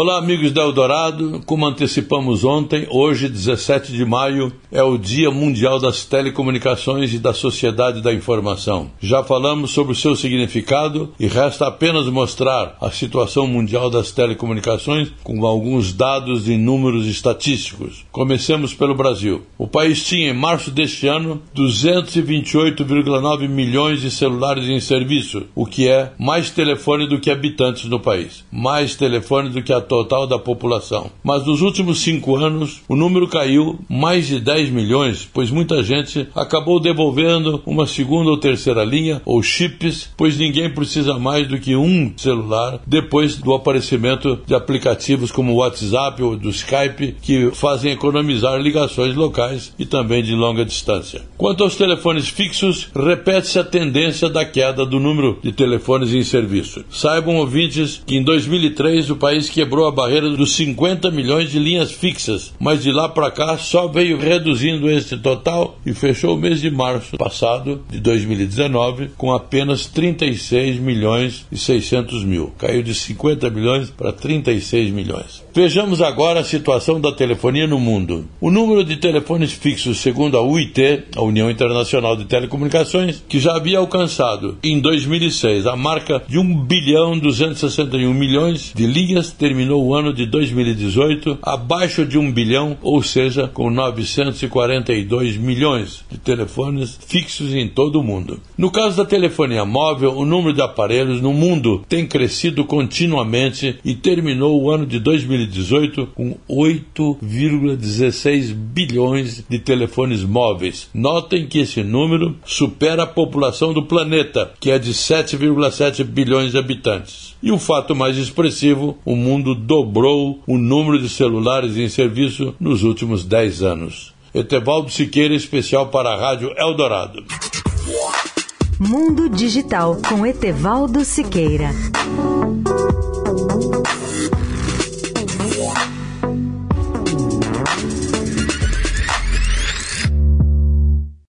Olá, amigos da Eldorado. Como antecipamos ontem, hoje, 17 de maio, é o Dia Mundial das Telecomunicações e da Sociedade da Informação. Já falamos sobre o seu significado e resta apenas mostrar a situação mundial das telecomunicações com alguns dados e números estatísticos. Comecemos pelo Brasil. O país tinha, em março deste ano, 228,9 milhões de celulares em serviço, o que é mais telefone do que habitantes no país. Mais telefone do que a total da população. Mas nos últimos cinco anos, o número caiu mais de 10 milhões, pois muita gente acabou devolvendo uma segunda ou terceira linha ou chips, pois ninguém precisa mais do que um celular depois do aparecimento de aplicativos como o WhatsApp ou do Skype que fazem economizar ligações locais e também de longa distância. Quanto aos telefones fixos, repete-se a tendência da queda do número de telefones em serviço. Saibam ouvintes que em 2003 o país quebrou quebrou a barreira dos 50 milhões de linhas fixas, mas de lá para cá só veio reduzindo esse total e fechou o mês de março passado de 2019 com apenas 36 milhões e 600 mil. Caiu de 50 milhões para 36 milhões. Vejamos agora a situação da telefonia no mundo. O número de telefones fixos, segundo a UIT, a União Internacional de Telecomunicações, que já havia alcançado em 2006 a marca de 1 bilhão 261 milhões de linhas, terminou o ano de 2018 abaixo de 1 bilhão, ou seja, com 942 milhões de telefones fixos em todo o mundo. No caso da telefonia móvel, o número de aparelhos no mundo tem crescido continuamente e terminou o ano de 2018 2018 com 8,16 bilhões de telefones móveis. Notem que esse número supera a população do planeta, que é de 7,7 bilhões de habitantes. E o fato mais expressivo, o mundo dobrou o número de celulares em serviço nos últimos 10 anos. Etevaldo Siqueira, especial para a Rádio Eldorado. Mundo Digital com Etevaldo Siqueira.